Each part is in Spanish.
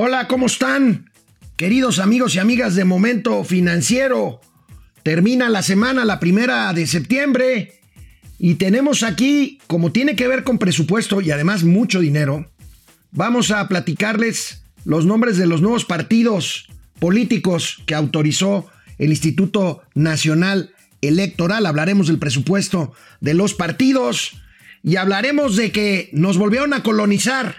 Hola, ¿cómo están? Queridos amigos y amigas de Momento Financiero. Termina la semana, la primera de septiembre. Y tenemos aquí, como tiene que ver con presupuesto y además mucho dinero, vamos a platicarles los nombres de los nuevos partidos políticos que autorizó el Instituto Nacional Electoral. Hablaremos del presupuesto de los partidos y hablaremos de que nos volvieron a colonizar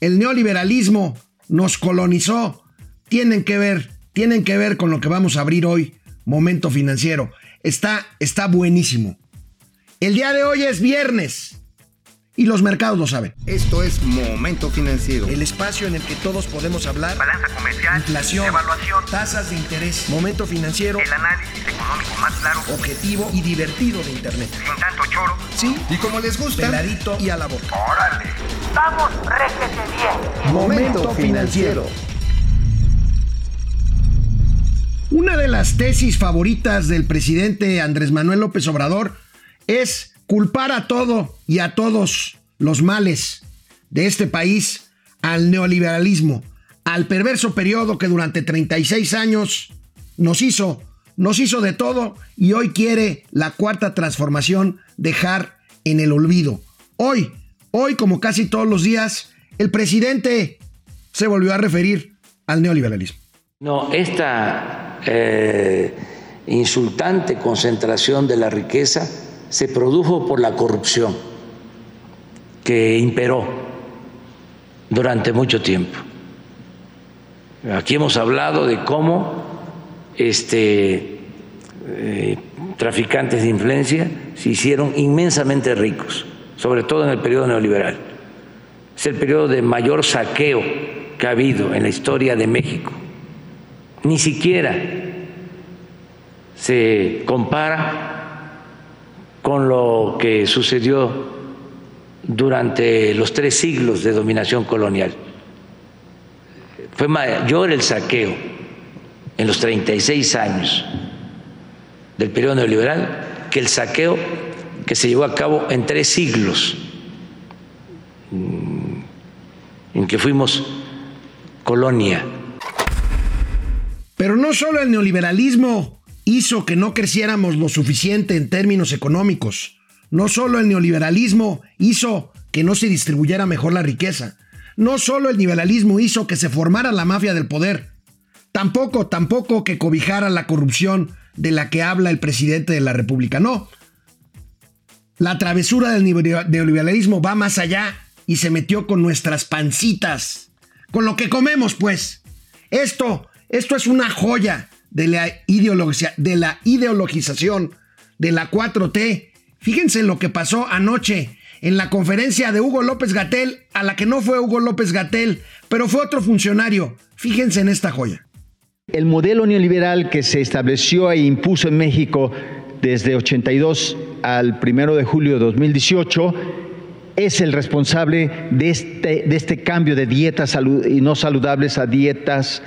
el neoliberalismo nos colonizó. Tienen que ver, tienen que ver con lo que vamos a abrir hoy, Momento Financiero. Está, está buenísimo. El día de hoy es viernes. Y los mercados lo saben. Esto es Momento Financiero. El espacio en el que todos podemos hablar. Balanza comercial. Inflación. Evaluación. Tasas de interés. Momento Financiero. El análisis económico más claro. Objetivo y divertido de Internet. Sin tanto choro. Sí. Y como les gusta. Peladito y a la boca. ¡Órale! ¡Vamos, réjete bien! Momento Financiero. Una de las tesis favoritas del presidente Andrés Manuel López Obrador es culpar a todo y a todos los males de este país al neoliberalismo, al perverso periodo que durante 36 años nos hizo, nos hizo de todo y hoy quiere la cuarta transformación dejar en el olvido. Hoy, hoy como casi todos los días, el presidente se volvió a referir al neoliberalismo. No, esta eh, insultante concentración de la riqueza se produjo por la corrupción que imperó durante mucho tiempo. Aquí hemos hablado de cómo este, eh, traficantes de influencia se hicieron inmensamente ricos, sobre todo en el periodo neoliberal. Es el periodo de mayor saqueo que ha habido en la historia de México. Ni siquiera se compara con lo que sucedió durante los tres siglos de dominación colonial. Fue mayor el saqueo en los 36 años del periodo neoliberal que el saqueo que se llevó a cabo en tres siglos en que fuimos colonia. Pero no solo el neoliberalismo hizo que no creciéramos lo suficiente en términos económicos. No solo el neoliberalismo hizo que no se distribuyera mejor la riqueza. No solo el neoliberalismo hizo que se formara la mafia del poder. Tampoco, tampoco que cobijara la corrupción de la que habla el presidente de la República. No. La travesura del neoliberalismo va más allá y se metió con nuestras pancitas. Con lo que comemos, pues. Esto, esto es una joya de la, ideologización de la 4T. Fíjense lo que pasó anoche en la conferencia de Hugo López Gatel, a la que no fue Hugo López Gatel, pero fue otro funcionario. Fíjense en esta joya. El modelo neoliberal que se estableció e impuso en México desde 82 al 1 de julio de 2018 es el responsable de este, de este cambio de dietas y no saludables a dietas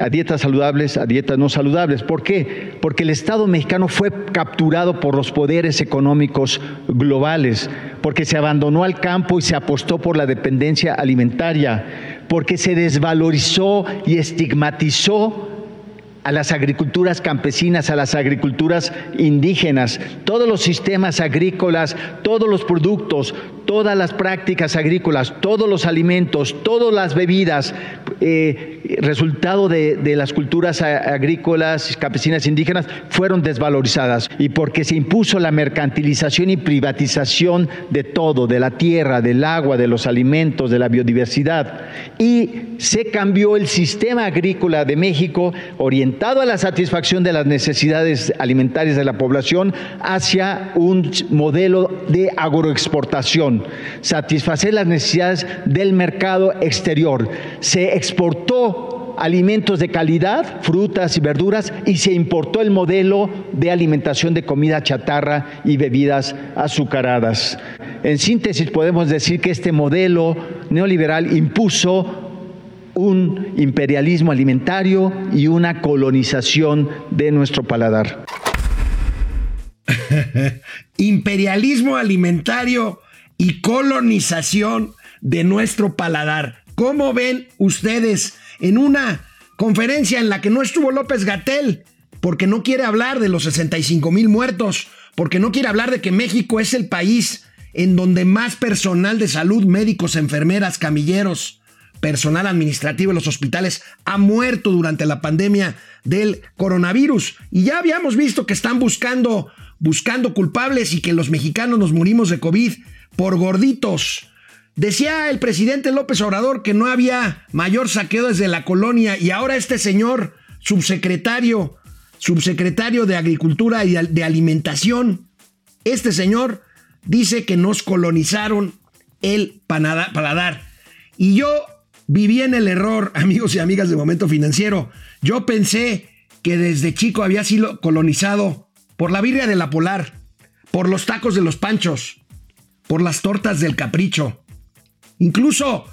a dietas saludables, a dietas no saludables. ¿Por qué? Porque el Estado mexicano fue capturado por los poderes económicos globales, porque se abandonó al campo y se apostó por la dependencia alimentaria, porque se desvalorizó y estigmatizó a las agriculturas campesinas, a las agriculturas indígenas, todos los sistemas agrícolas, todos los productos, todas las prácticas agrícolas, todos los alimentos, todas las bebidas, eh, resultado de, las culturas agrícolas, campesinas, indígenas, fueron desvalorizadas. Y porque se impuso la mercantilización y privatización de todo, de la tierra, del agua, de los alimentos, de la biodiversidad. Y se cambió el sistema agrícola de México orientado a la satisfacción de las necesidades alimentarias de la población hacia un modelo de agroexportación, satisfacer las necesidades del mercado exterior. Se exportó alimentos de calidad, frutas y verduras, y se importó el modelo de alimentación de comida chatarra y bebidas azucaradas. En síntesis, podemos decir que este modelo neoliberal impuso un imperialismo alimentario y una colonización de nuestro paladar. imperialismo alimentario y colonización de nuestro paladar. ¿Cómo ven ustedes en una conferencia en la que no estuvo López Gatel, porque no quiere hablar de los 65 mil muertos, porque no quiere hablar de que México es el país en donde más personal de salud, médicos, enfermeras, camilleros, personal administrativo en los hospitales ha muerto durante la pandemia del coronavirus. Y ya habíamos visto que están buscando, buscando culpables y que los mexicanos nos morimos de COVID por gorditos. Decía el presidente López Obrador que no había mayor saqueo desde la colonia y ahora este señor subsecretario, subsecretario de Agricultura y de Alimentación, este señor dice que nos colonizaron el paladar. Y yo viví en el error, amigos y amigas de Momento Financiero. Yo pensé que desde chico había sido colonizado por la birria de la Polar, por los tacos de los panchos, por las tortas del capricho, incluso,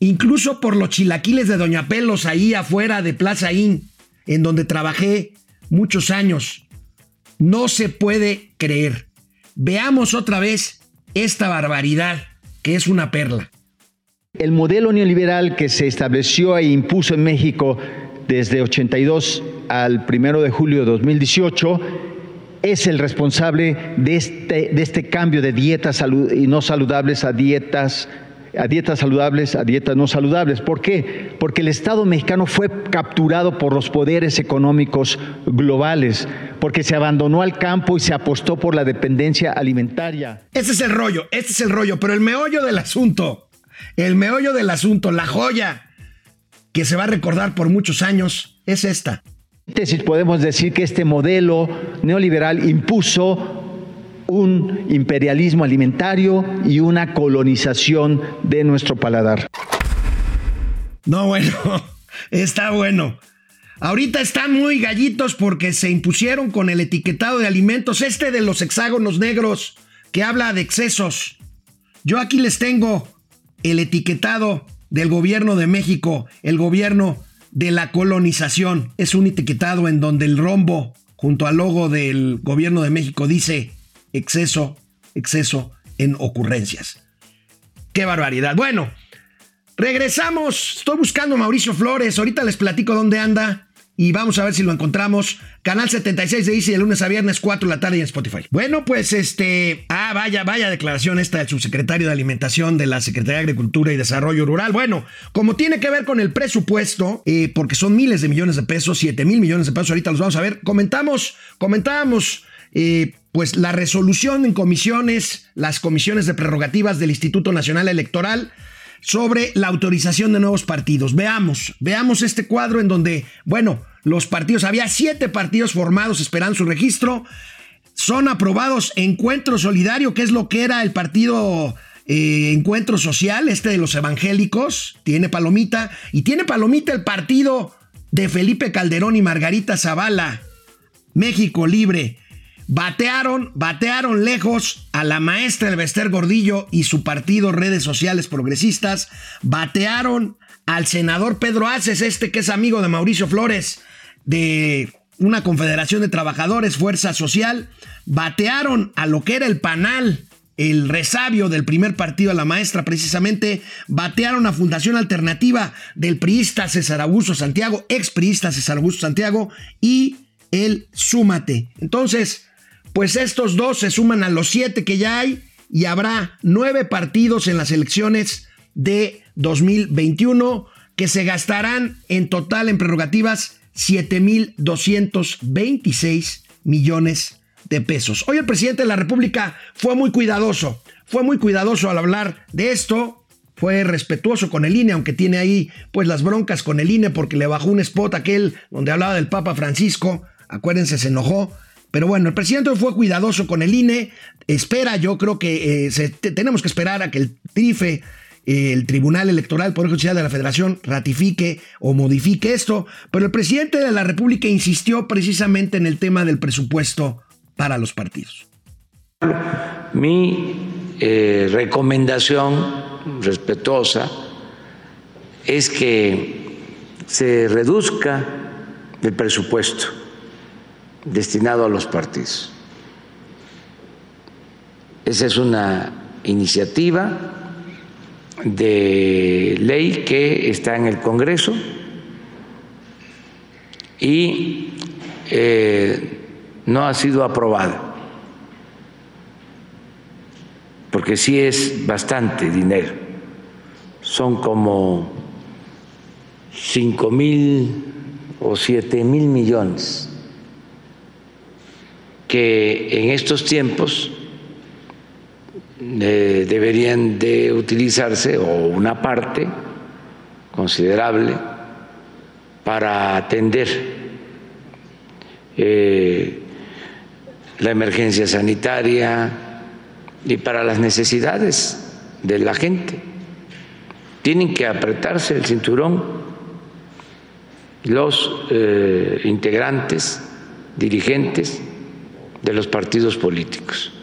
incluso por los chilaquiles de Doña Pelos ahí afuera de Plaza Inn, en donde trabajé muchos años. No se puede creer. Veamos otra vez esta barbaridad que es una perla. El modelo neoliberal que se estableció e impuso en México desde 82 al 1 de julio de 2018 es el responsable de este, de este cambio de dietas y no saludables a dietas a dietas saludables, a dietas no saludables. ¿Por qué? Porque el Estado mexicano fue capturado por los poderes económicos globales, porque se abandonó al campo y se apostó por la dependencia alimentaria. Ese es el rollo, este es el rollo, pero el meollo del asunto, el meollo del asunto, la joya que se va a recordar por muchos años, es esta. Podemos decir que este modelo neoliberal impuso un imperialismo alimentario y una colonización de nuestro paladar. No, bueno, está bueno. Ahorita están muy gallitos porque se impusieron con el etiquetado de alimentos, este de los hexágonos negros, que habla de excesos. Yo aquí les tengo el etiquetado del gobierno de México, el gobierno de la colonización. Es un etiquetado en donde el rombo, junto al logo del gobierno de México, dice exceso, exceso en ocurrencias. Qué barbaridad. Bueno, regresamos. Estoy buscando a Mauricio Flores. Ahorita les platico dónde anda y vamos a ver si lo encontramos. Canal 76 de Easy de lunes a viernes, 4 de la tarde en Spotify. Bueno, pues este. Ah, vaya, vaya declaración esta del subsecretario de Alimentación de la Secretaría de Agricultura y Desarrollo Rural. Bueno, como tiene que ver con el presupuesto, eh, porque son miles de millones de pesos, 7 mil millones de pesos, ahorita los vamos a ver. Comentamos, comentábamos eh, pues la resolución en comisiones, las comisiones de prerrogativas del Instituto Nacional Electoral sobre la autorización de nuevos partidos. Veamos, veamos este cuadro en donde, bueno, los partidos, había siete partidos formados esperando su registro, son aprobados Encuentro Solidario, que es lo que era el partido eh, Encuentro Social, este de los evangélicos, tiene palomita, y tiene palomita el partido de Felipe Calderón y Margarita Zavala, México Libre. Batearon, batearon lejos a la maestra Elvester Gordillo y su partido Redes Sociales Progresistas. Batearon al senador Pedro Aces, este que es amigo de Mauricio Flores, de una confederación de trabajadores, Fuerza Social. Batearon a lo que era el panal, el resabio del primer partido a la maestra, precisamente. Batearon a Fundación Alternativa del priista César Augusto Santiago, ex priista César Augusto Santiago, y el Súmate. Entonces, pues estos dos se suman a los siete que ya hay y habrá nueve partidos en las elecciones de 2021 que se gastarán en total en prerrogativas 7.226 millones de pesos. Hoy el presidente de la República fue muy cuidadoso, fue muy cuidadoso al hablar de esto, fue respetuoso con el INE, aunque tiene ahí pues las broncas con el INE porque le bajó un spot aquel donde hablaba del Papa Francisco, acuérdense, se enojó, pero bueno, el presidente fue cuidadoso con el INE. Espera, yo creo que eh, tenemos que esperar a que el TRIFE, el Tribunal Electoral Poder Judicial de la Federación, ratifique o modifique esto. Pero el presidente de la República insistió precisamente en el tema del presupuesto para los partidos. Mi eh, recomendación respetuosa es que se reduzca el presupuesto destinado a los partidos. Esa es una iniciativa de ley que está en el Congreso y eh, no ha sido aprobada, porque sí es bastante dinero, son como cinco mil o siete mil millones que en estos tiempos eh, deberían de utilizarse o una parte considerable para atender eh, la emergencia sanitaria y para las necesidades de la gente. Tienen que apretarse el cinturón los eh, integrantes, dirigentes de los partidos políticos.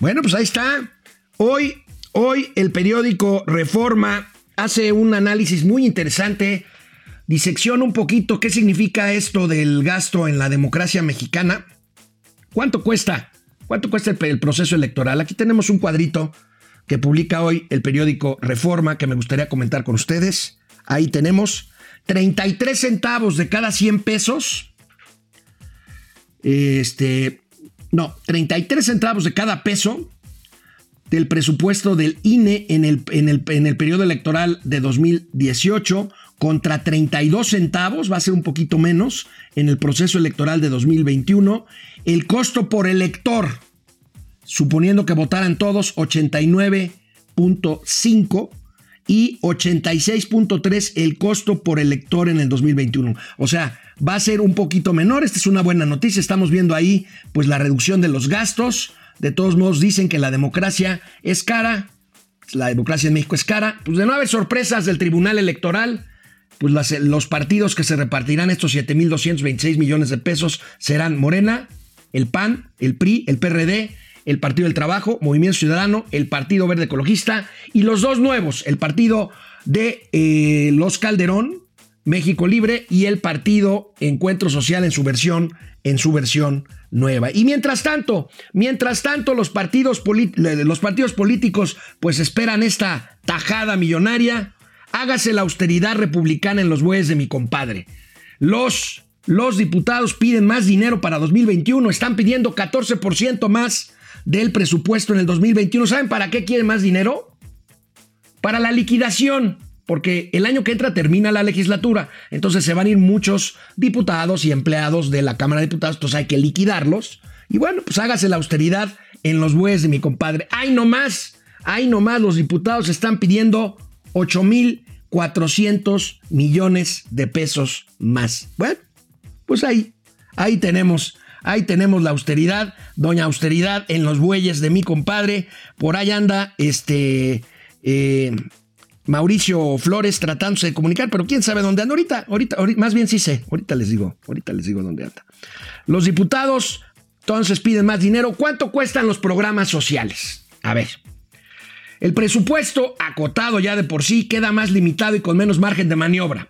Bueno, pues ahí está. Hoy, hoy el periódico Reforma hace un análisis muy interesante, disecciona un poquito qué significa esto del gasto en la democracia mexicana. ¿Cuánto cuesta? ¿Cuánto cuesta el, proceso electoral? Aquí tenemos un cuadrito que publica hoy el periódico Reforma que me gustaría comentar con ustedes. Ahí tenemos 33 centavos de cada 100 pesos. Este, no, 33 centavos de cada peso del presupuesto del INE en el, en el, en el periodo electoral de 2018 contra 32 centavos, va a ser un poquito menos en el proceso electoral de 2021. El costo por elector, suponiendo que votaran todos, 89.5 y 86.3 el costo por elector en el 2021. O sea, va a ser un poquito menor. Esta es una buena noticia. Estamos viendo ahí pues la reducción de los gastos. De todos modos dicen que la democracia es cara. La democracia en México es cara. Pues de no haber sorpresas del Tribunal Electoral, pues los partidos que se repartirán estos 7.226 millones de pesos serán Morena, el PAN, el PRI, el PRD, el Partido del Trabajo, Movimiento Ciudadano, el Partido Verde Ecologista y los dos nuevos, el Partido de eh, los Calderón, México Libre y el Partido Encuentro Social en su versión, en su versión nueva. Y mientras tanto, mientras tanto los partidos, los partidos políticos pues esperan esta tajada millonaria, hágase la austeridad republicana en los bueyes de mi compadre. Los los diputados piden más dinero para 2021, están pidiendo 14% más del presupuesto en el 2021. ¿Saben para qué quieren más dinero? Para la liquidación, porque el año que entra termina la legislatura, entonces se van a ir muchos diputados y empleados de la Cámara de Diputados, entonces hay que liquidarlos. Y bueno, pues hágase la austeridad en los bueyes de mi compadre. ¡Ay, no más! ¡Ay, no más! Los diputados están pidiendo 8.400 millones de pesos más. Bueno, pues ahí, ahí tenemos Ahí tenemos la austeridad, doña austeridad en los bueyes de mi compadre. Por ahí anda este eh, Mauricio Flores tratándose de comunicar, pero quién sabe dónde anda. Ahorita, ahorita, más bien sí sé. Ahorita les digo, ahorita les digo dónde anda. Los diputados entonces piden más dinero. ¿Cuánto cuestan los programas sociales? A ver. El presupuesto acotado ya de por sí queda más limitado y con menos margen de maniobra.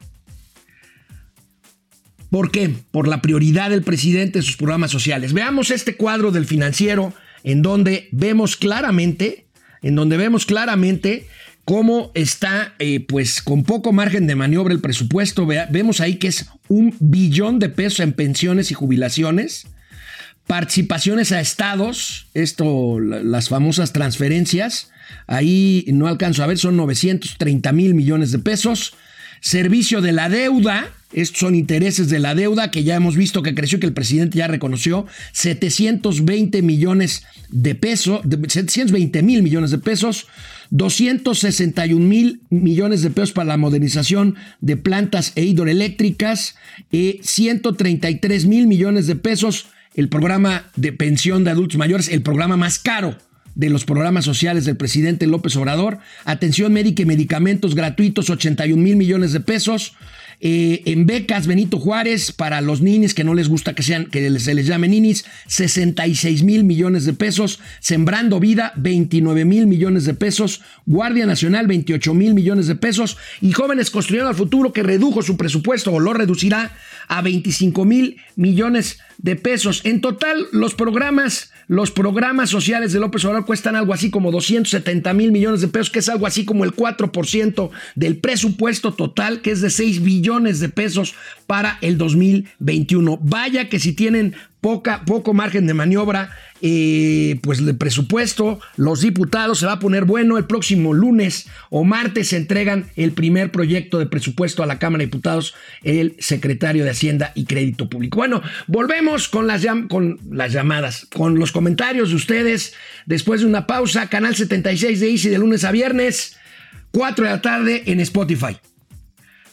¿Por qué? Por la prioridad del presidente en sus programas sociales. Veamos este cuadro del financiero en donde vemos claramente, en donde vemos claramente cómo está, eh, pues, con poco margen de maniobra el presupuesto. vemos ahí que es un billón de pesos en pensiones y jubilaciones, participaciones a estados, esto, las famosas transferencias. Ahí no alcanzo a ver, son 930 mil millones de pesos. Servicio de la deuda, estos son intereses de la deuda que ya hemos visto que creció, que el presidente ya reconoció, 720 millones de pesos, 720 mil millones de pesos, 261 mil millones de pesos para la modernización de plantas e hidroeléctricas, y 133 mil millones de pesos el programa de pensión de adultos mayores, el programa más caro de los programas sociales del presidente López Obrador, atención médica y medicamentos gratuitos, 81 mil millones de pesos, eh, en becas Benito Juárez para los ninis que no les gusta que sean que se les llame ninis 66 mil millones de pesos. Sembrando Vida 29 mil millones de pesos. Guardia Nacional 28 mil millones de pesos. Y Jóvenes Construyendo al Futuro que redujo su presupuesto o lo reducirá a 25 mil millones de pesos en total los programas los programas sociales de López Obrador cuestan algo así como 270 mil millones de pesos, que es algo así como el 4% del presupuesto total, que es de 6 billones de pesos para el 2021. Vaya que si tienen poca, poco margen de maniobra, eh, pues el presupuesto, los diputados se va a poner bueno. El próximo lunes o martes se entregan el primer proyecto de presupuesto a la Cámara de Diputados, el secretario de Hacienda y Crédito Público. Bueno, volvemos con las, con las llamadas, con los comentarios de ustedes después de una pausa. Canal 76 de Easy de lunes a viernes, 4 de la tarde en Spotify.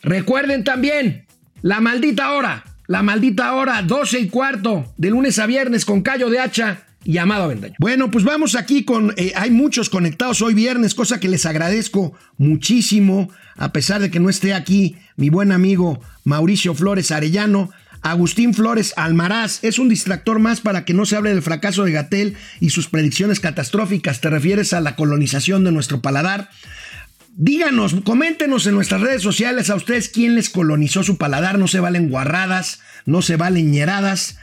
Recuerden también la maldita hora la maldita hora, 12 y cuarto, de lunes a viernes con Cayo de Hacha y Amado Avendaño. Bueno, pues vamos aquí con, eh, hay muchos conectados hoy viernes, cosa que les agradezco muchísimo, a pesar de que no esté aquí mi buen amigo Mauricio Flores Arellano. Agustín Flores Almaraz es un distractor más para que no se hable del fracaso de Gatel y sus predicciones catastróficas. Te refieres a la colonización de nuestro paladar. Díganos, coméntenos en nuestras redes sociales a ustedes quién les colonizó su paladar. No se valen guarradas, no se valen ñeradas.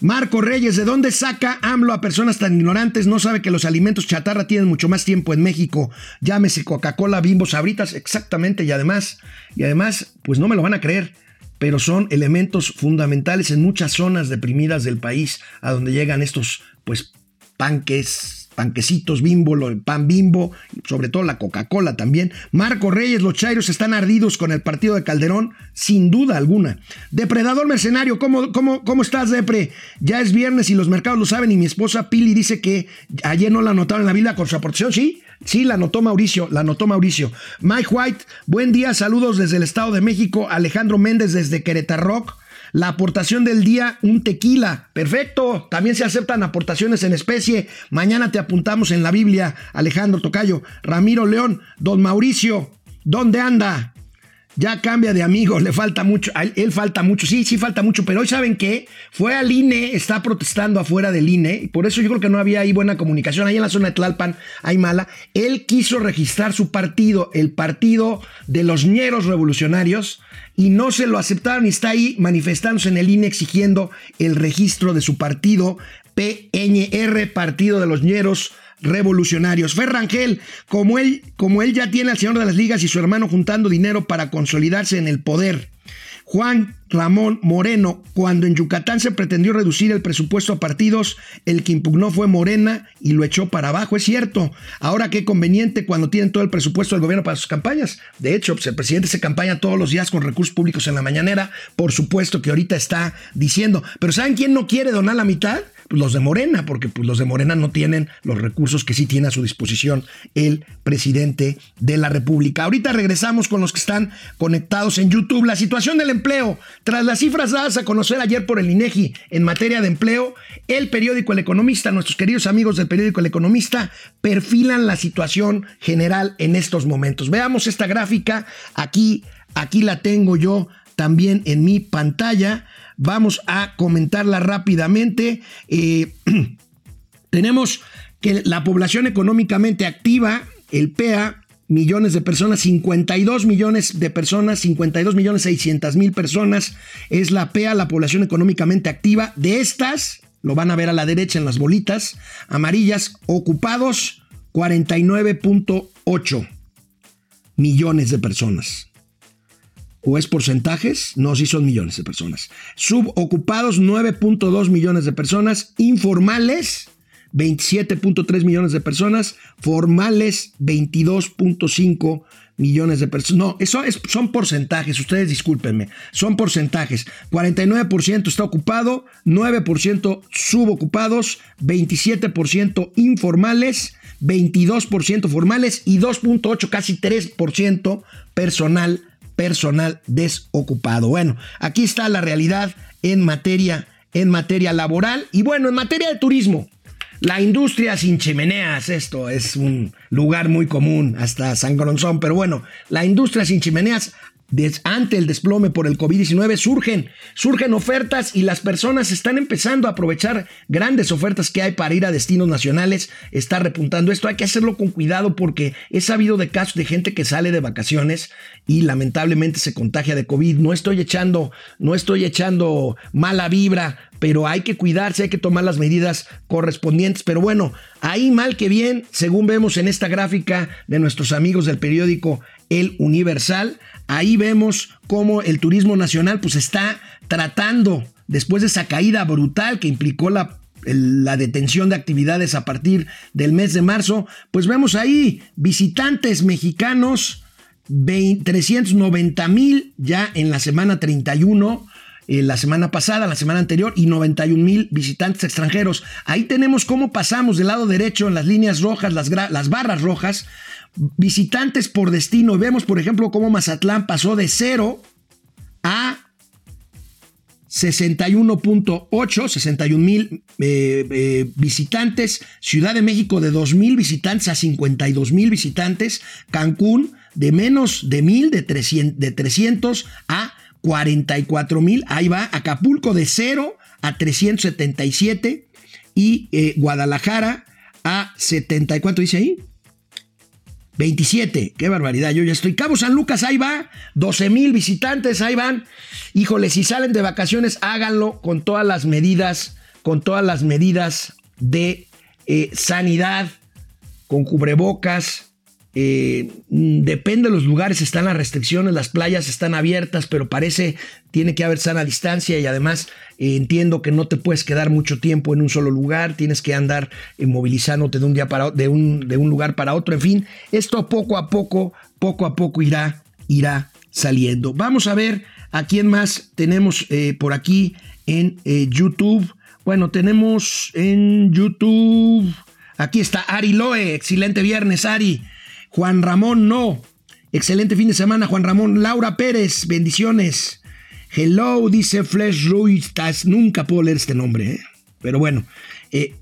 Marco Reyes, ¿de dónde saca AMLO a personas tan ignorantes? No sabe que los alimentos chatarra tienen mucho más tiempo en México. Llámese Coca-Cola, Bimbo, Sabritas, exactamente. Y además, y además, pues no me lo van a creer, pero son elementos fundamentales en muchas zonas deprimidas del país a donde llegan estos, pues, panques, panquecitos bimbo, el pan bimbo, sobre todo la Coca-Cola también. Marco Reyes, los Chairos están ardidos con el partido de Calderón, sin duda alguna. Depredador mercenario, ¿cómo, cómo, cómo estás, Depre? Ya es viernes y los mercados lo saben y mi esposa Pili dice que ayer no la anotaron en la Biblia con su aportación, ¿sí? Sí, la anotó Mauricio, la anotó Mauricio. Mike White, buen día, saludos desde el Estado de México. Alejandro Méndez desde Querétaro Rock. La aportación del día, un tequila. Perfecto. También se aceptan aportaciones en especie. Mañana te apuntamos en la Biblia. Alejandro Tocayo. Ramiro León. Don Mauricio. ¿Dónde anda? Ya cambia de amigo, le falta mucho, él falta mucho, sí, sí falta mucho, pero hoy saben que fue al INE, está protestando afuera del INE, y por eso yo creo que no había ahí buena comunicación, ahí en la zona de Tlalpan hay mala, él quiso registrar su partido, el partido de los ñeros revolucionarios, y no se lo aceptaron y está ahí manifestándose en el INE exigiendo el registro de su partido, PNR, Partido de los Ñeros revolucionarios. Ferrangel, como él, como él ya tiene al señor de las ligas y su hermano juntando dinero para consolidarse en el poder. Juan Ramón Moreno, cuando en Yucatán se pretendió reducir el presupuesto a partidos, el que impugnó fue Morena y lo echó para abajo, es cierto. Ahora qué conveniente cuando tienen todo el presupuesto del gobierno para sus campañas. De hecho, pues, el presidente se campaña todos los días con recursos públicos en la mañanera, por supuesto que ahorita está diciendo, pero ¿saben quién no quiere donar la mitad? Los de Morena, porque pues, los de Morena no tienen los recursos que sí tiene a su disposición el presidente de la República. Ahorita regresamos con los que están conectados en YouTube. La situación del empleo. Tras las cifras dadas a conocer ayer por el INEGI en materia de empleo, el periódico El Economista, nuestros queridos amigos del periódico El Economista, perfilan la situación general en estos momentos. Veamos esta gráfica. Aquí, aquí la tengo yo también en mi pantalla. Vamos a comentarla rápidamente. Eh, tenemos que la población económicamente activa, el PEA, millones de personas, 52 millones de personas, 52 millones 600 mil personas es la PEA, la población económicamente activa. De estas, lo van a ver a la derecha en las bolitas amarillas, ocupados 49.8 millones de personas o es porcentajes, no, sí son millones de personas. Subocupados 9.2 millones de personas, informales 27.3 millones de personas, formales 22.5 millones de personas. No, eso es, son porcentajes, ustedes discúlpenme, son porcentajes. 49% está ocupado, 9% subocupados, 27% informales, 22% formales y 2.8, casi 3% personal personal desocupado. Bueno, aquí está la realidad en materia, en materia laboral y bueno, en materia de turismo. La industria sin chimeneas, esto es un lugar muy común hasta San Gronzón, pero bueno, la industria sin chimeneas ante el desplome por el COVID-19 surgen, surgen ofertas y las personas están empezando a aprovechar grandes ofertas que hay para ir a destinos nacionales. Está repuntando esto, hay que hacerlo con cuidado porque he sabido de casos de gente que sale de vacaciones y lamentablemente se contagia de COVID. No estoy echando, no estoy echando mala vibra, pero hay que cuidarse, hay que tomar las medidas correspondientes. Pero bueno, ahí mal que bien, según vemos en esta gráfica de nuestros amigos del periódico El Universal. Ahí vemos cómo el turismo nacional pues está tratando, después de esa caída brutal que implicó la la detención de actividades a partir del mes de marzo, pues vemos ahí visitantes mexicanos, 390 mil ya en la semana 31, eh, la semana pasada, la semana anterior, y 91 mil visitantes extranjeros. Ahí tenemos cómo pasamos del lado derecho en las líneas rojas, las, las barras rojas, visitantes por destino. Vemos, por ejemplo, cómo Mazatlán pasó de 0 a 61.8, 61 mil eh, eh, visitantes. Ciudad de México de 2 mil visitantes a 52 mil visitantes. Cancún de menos de mil, de 300, de 300 a 44 mil. Ahí va. Acapulco de 0 a 377. Y eh, Guadalajara a 74, dice ahí. 27, qué barbaridad, yo ya estoy. Cabo San Lucas, ahí va, 12 mil visitantes, ahí van. Híjole, si salen de vacaciones, háganlo con todas las medidas, con todas las medidas de eh, sanidad, con cubrebocas, eh, depende de los lugares, están las restricciones, las playas están abiertas, pero parece tiene que haber sana distancia y además eh, entiendo que no te puedes quedar mucho tiempo en un solo lugar, tienes que andar eh, movilizándote de un día de un, de un lugar para otro, en fin, esto poco a poco, poco a poco irá, irá saliendo. Vamos a ver a quién más tenemos por aquí en YouTube. Bueno, tenemos en YouTube. Aquí está Ari Loe. Excelente viernes, Ari. Juan Ramón, no. Excelente fin de semana, Juan Ramón. Laura Pérez, bendiciones. Hello, dice Flesh Ruiz. Nunca puedo leer este nombre, ¿eh? pero bueno. Eh,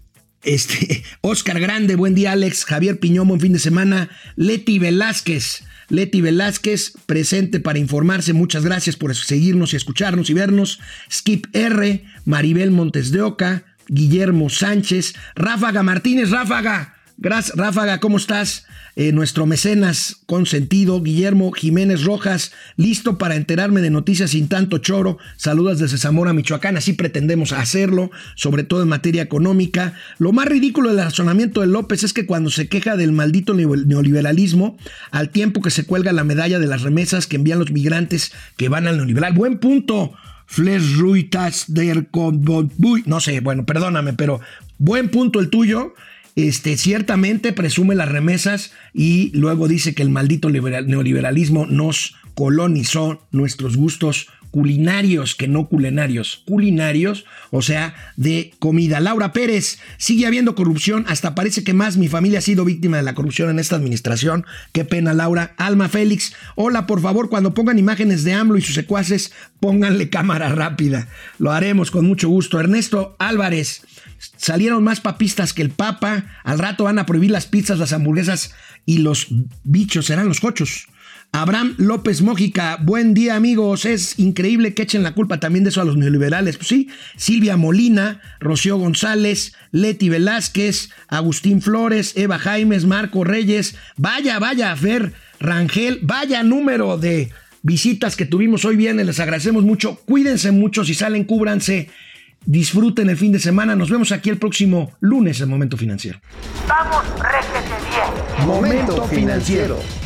este, Oscar Grande, buen día, Alex. Javier Piñón, buen fin de semana. Leti Velázquez. Leti Velázquez, presente para informarse. Muchas gracias por seguirnos y escucharnos y vernos. Skip R, Maribel Montes de Oca, Guillermo Sánchez, Ráfaga Martínez, Ráfaga. Gracias, Ráfaga, ¿cómo estás? Eh, nuestro mecenas consentido, Guillermo Jiménez Rojas, listo para enterarme de noticias sin tanto choro. Saludos desde Zamora, Michoacán. Así pretendemos hacerlo, sobre todo en materia económica. Lo más ridículo del razonamiento de López es que cuando se queja del maldito neoliberalismo, al tiempo que se cuelga la medalla de las remesas que envían los migrantes que van al neoliberal. Buen punto. Flesh Ruitas der No sé, bueno, perdóname, pero buen punto el tuyo este, ciertamente presume las remesas y luego dice que el maldito neoliberalismo nos colonizó nuestros gustos culinarios, que no culinarios, culinarios, o sea, de comida. Laura Pérez, sigue habiendo corrupción, hasta parece que más mi familia ha sido víctima de la corrupción en esta administración. Qué pena, Laura. Alma Félix, hola, por favor, cuando pongan imágenes de AMLO y sus secuaces, pónganle cámara rápida. Lo haremos con mucho gusto. Ernesto Álvarez, salieron más papistas que el Papa. Al rato van a prohibir las pizzas, las hamburguesas y los bichos, serán los cochos. Abraham López Mójica, buen día amigos, es increíble que echen la culpa también de eso a los neoliberales. Pues sí, Silvia Molina, Rocío González, Leti Velázquez, Agustín Flores, Eva Jaimes, Marco Reyes, vaya, vaya, Fer Rangel, vaya número de visitas que tuvimos hoy viernes, les agradecemos mucho, cuídense mucho, si salen, cúbranse, disfruten el fin de semana, nos vemos aquí el próximo lunes en Momento Financiero. Vamos, réjete bien. Momento financiero.